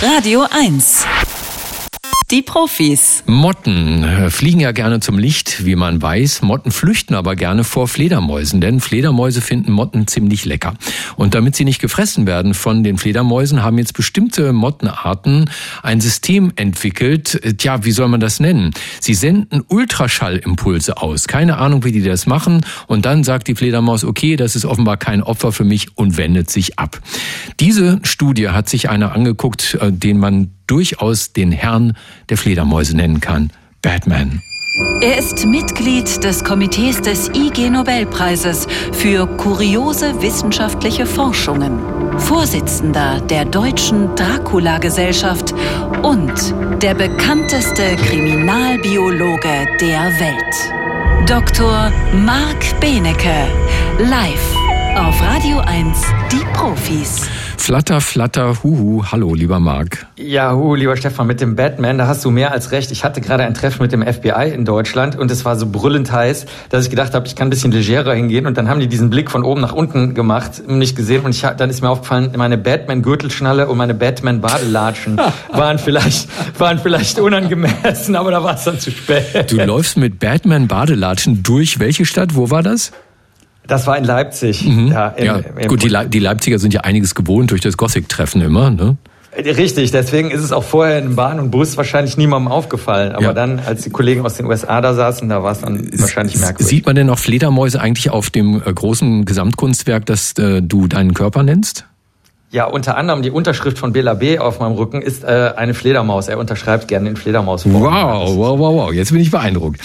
Radio 1. Die Profis. Motten äh, fliegen ja gerne zum Licht, wie man weiß. Motten flüchten aber gerne vor Fledermäusen, denn Fledermäuse finden Motten ziemlich lecker. Und damit sie nicht gefressen werden von den Fledermäusen, haben jetzt bestimmte Mottenarten ein System entwickelt. Äh, tja, wie soll man das nennen? Sie senden Ultraschallimpulse aus. Keine Ahnung, wie die das machen. Und dann sagt die Fledermaus, okay, das ist offenbar kein Opfer für mich und wendet sich ab. Diese Studie hat sich einer angeguckt, äh, den man durchaus den Herrn der Fledermäuse nennen kann, Batman. Er ist Mitglied des Komitees des IG Nobelpreises für kuriose wissenschaftliche Forschungen, Vorsitzender der deutschen Dracula-Gesellschaft und der bekannteste Kriminalbiologe der Welt. Dr. Marc Benecke, live auf Radio 1, die Profis. Flatter, flatter, huhu. Hallo, lieber Marc. Ja, huhu, lieber Stefan, mit dem Batman, da hast du mehr als recht. Ich hatte gerade ein Treffen mit dem FBI in Deutschland und es war so brüllend heiß, dass ich gedacht habe, ich kann ein bisschen legerer hingehen. Und dann haben die diesen Blick von oben nach unten gemacht, nicht gesehen. Und ich, dann ist mir aufgefallen, meine Batman-Gürtelschnalle und meine Batman-Badelatschen waren vielleicht, waren vielleicht unangemessen, aber da war es dann zu spät. Du läufst mit Batman-Badelatschen durch welche Stadt? Wo war das? Das war in Leipzig. Mhm. Ja, im, ja. Im gut, die, Le die Leipziger sind ja einiges gewohnt durch das Gothic-Treffen immer, ne? Richtig, deswegen ist es auch vorher in Bahn und Bus wahrscheinlich niemandem aufgefallen. Aber ja. dann, als die Kollegen aus den USA da saßen, da war es dann wahrscheinlich merkwürdig. Sieht man denn auch Fledermäuse eigentlich auf dem äh, großen Gesamtkunstwerk, das äh, du deinen Körper nennst? Ja, unter anderem die Unterschrift von Bela B. auf meinem Rücken ist äh, eine Fledermaus. Er unterschreibt gerne den Fledermaus. Wow, wow, wow, wow. Jetzt bin ich beeindruckt.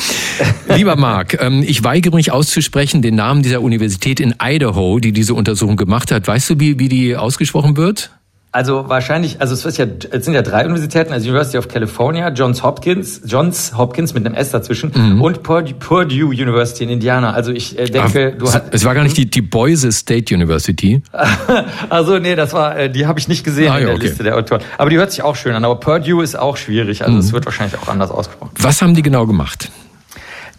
Lieber Marc, ähm, ich weigere mich auszusprechen den Namen dieser Universität in Idaho, die diese Untersuchung gemacht hat. Weißt du, wie, wie die ausgesprochen wird? Also wahrscheinlich, also es, ist ja, es sind ja drei Universitäten, also University of California, Johns Hopkins, Johns Hopkins mit einem S dazwischen mhm. und Purdue, University in Indiana. Also ich äh, denke, Ach, du hast... Es war gar nicht die, die Boise State University. also nee, das war, äh, die habe ich nicht gesehen ah, in der okay. Liste der Autoren. Aber die hört sich auch schön an. Aber Purdue ist auch schwierig, also mhm. es wird wahrscheinlich auch anders ausgesprochen. Was haben die genau gemacht?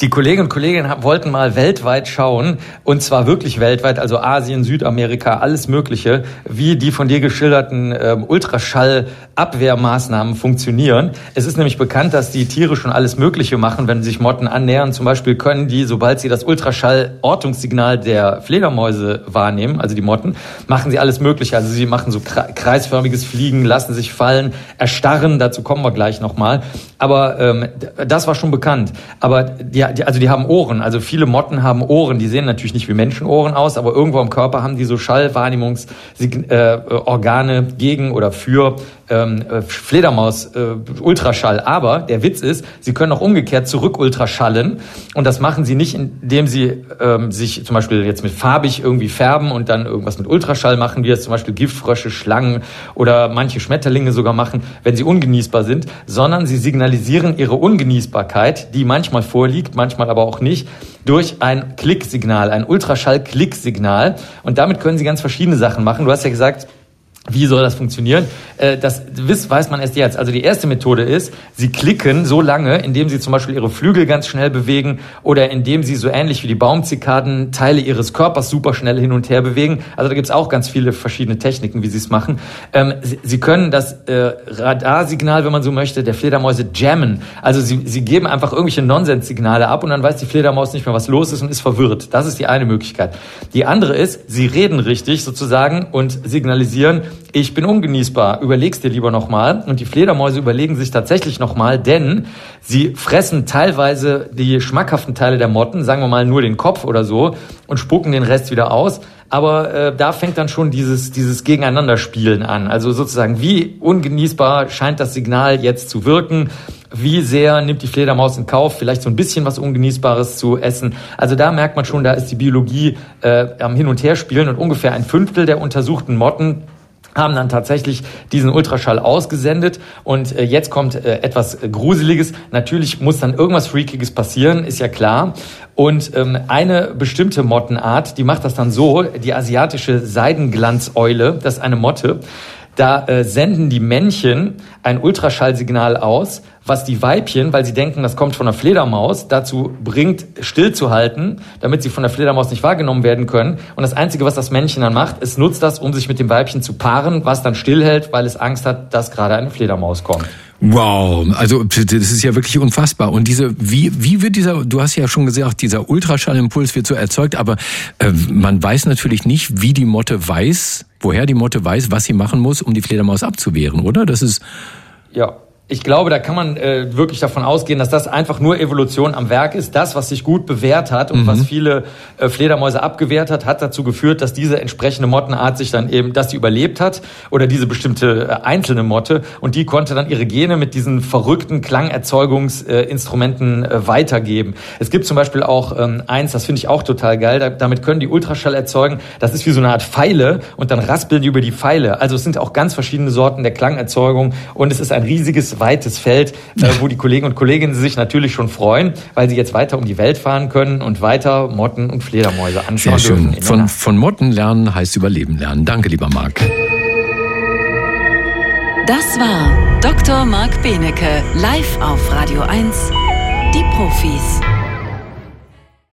Die Kolleginnen und Kollegen wollten mal weltweit schauen, und zwar wirklich weltweit, also Asien, Südamerika, alles Mögliche, wie die von dir geschilderten ähm, Ultraschallabwehrmaßnahmen funktionieren. Es ist nämlich bekannt, dass die Tiere schon alles Mögliche machen, wenn sich Motten annähern. Zum Beispiel können die, sobald sie das Ultraschall-Ortungssignal der Fledermäuse wahrnehmen, also die Motten, machen sie alles Mögliche. Also sie machen so kreisförmiges Fliegen, lassen sich fallen, erstarren, dazu kommen wir gleich nochmal. Aber ähm, das war schon bekannt. Aber die die, also die haben Ohren. Also viele Motten haben Ohren. Die sehen natürlich nicht wie Menschenohren aus, aber irgendwo im Körper haben die so Schallwahrnehmungsorgane äh, gegen oder für ähm, äh, Fledermaus äh, Ultraschall. Aber der Witz ist, sie können auch umgekehrt zurück Ultraschallen und das machen sie nicht, indem sie ähm, sich zum Beispiel jetzt mit farbig irgendwie färben und dann irgendwas mit Ultraschall machen, wie das zum Beispiel Giftfrösche, Schlangen oder manche Schmetterlinge sogar machen, wenn sie ungenießbar sind, sondern sie signalisieren ihre Ungenießbarkeit, die manchmal vorliegt, manchmal aber auch nicht, durch ein Klicksignal, ein Ultraschall-Klicksignal. Und damit können sie ganz verschiedene Sachen machen. Du hast ja gesagt, wie soll das funktionieren? Äh, das weiß man erst jetzt. Also die erste Methode ist, sie klicken so lange, indem sie zum Beispiel ihre Flügel ganz schnell bewegen oder indem sie so ähnlich wie die Baumzikaden Teile ihres Körpers super schnell hin und her bewegen. Also da gibt's auch ganz viele verschiedene Techniken, wie sie es machen. Ähm, sie können das äh, Radarsignal, wenn man so möchte, der Fledermäuse jammen. Also sie, sie geben einfach irgendwelche Nonsenssignale ab und dann weiß die Fledermaus nicht mehr, was los ist und ist verwirrt. Das ist die eine Möglichkeit. Die andere ist, sie reden richtig sozusagen und signalisieren, ich bin ungenießbar, überlegst dir lieber nochmal. Und die Fledermäuse überlegen sich tatsächlich nochmal, denn sie fressen teilweise die schmackhaften Teile der Motten, sagen wir mal nur den Kopf oder so, und spucken den Rest wieder aus. Aber äh, da fängt dann schon dieses, dieses Gegeneinanderspielen an. Also sozusagen, wie ungenießbar scheint das Signal jetzt zu wirken? Wie sehr nimmt die Fledermaus in Kauf, vielleicht so ein bisschen was Ungenießbares zu essen? Also da merkt man schon, da ist die Biologie äh, am Hin- und Herspielen und ungefähr ein Fünftel der untersuchten Motten haben dann tatsächlich diesen Ultraschall ausgesendet und äh, jetzt kommt äh, etwas Gruseliges. Natürlich muss dann irgendwas Freakiges passieren, ist ja klar. Und ähm, eine bestimmte Mottenart, die macht das dann so, die asiatische Seidenglanzeule, das ist eine Motte, da äh, senden die Männchen ein Ultraschallsignal aus, was die Weibchen, weil sie denken, das kommt von der Fledermaus, dazu bringt, stillzuhalten, damit sie von der Fledermaus nicht wahrgenommen werden können. Und das Einzige, was das Männchen dann macht, es nutzt das, um sich mit dem Weibchen zu paaren, was dann stillhält, weil es Angst hat, dass gerade eine Fledermaus kommt. Wow, also das ist ja wirklich unfassbar. Und diese, wie, wie wird dieser, du hast ja schon gesagt, dieser Ultraschallimpuls wird so erzeugt, aber äh, man weiß natürlich nicht, wie die Motte weiß, woher die Motte weiß, was sie machen muss, um die Fledermaus abzuwehren, oder? Das ist ja, ich glaube, da kann man äh, wirklich davon ausgehen, dass das einfach nur Evolution am Werk ist. Das, was sich gut bewährt hat und mhm. was viele äh, Fledermäuse abgewehrt hat, hat dazu geführt, dass diese entsprechende Mottenart sich dann eben, dass sie überlebt hat oder diese bestimmte äh, einzelne Motte und die konnte dann ihre Gene mit diesen verrückten Klangerzeugungsinstrumenten äh, weitergeben. Es gibt zum Beispiel auch ähm, eins, das finde ich auch total geil. Da, damit können die Ultraschall erzeugen. Das ist wie so eine Art Pfeile und dann raspeln die über die Pfeile. Also es sind auch ganz verschiedene Sorten der Klangerzeugung und es ist ein riesiges weites Feld, äh, wo die Kollegen und Kolleginnen sich natürlich schon freuen, weil sie jetzt weiter um die Welt fahren können und weiter Motten und Fledermäuse anschauen Sehr schön. Von, von Motten lernen heißt Überleben lernen. Danke, lieber Marc. Das war Dr. Marc Benecke, live auf Radio 1, die Profis.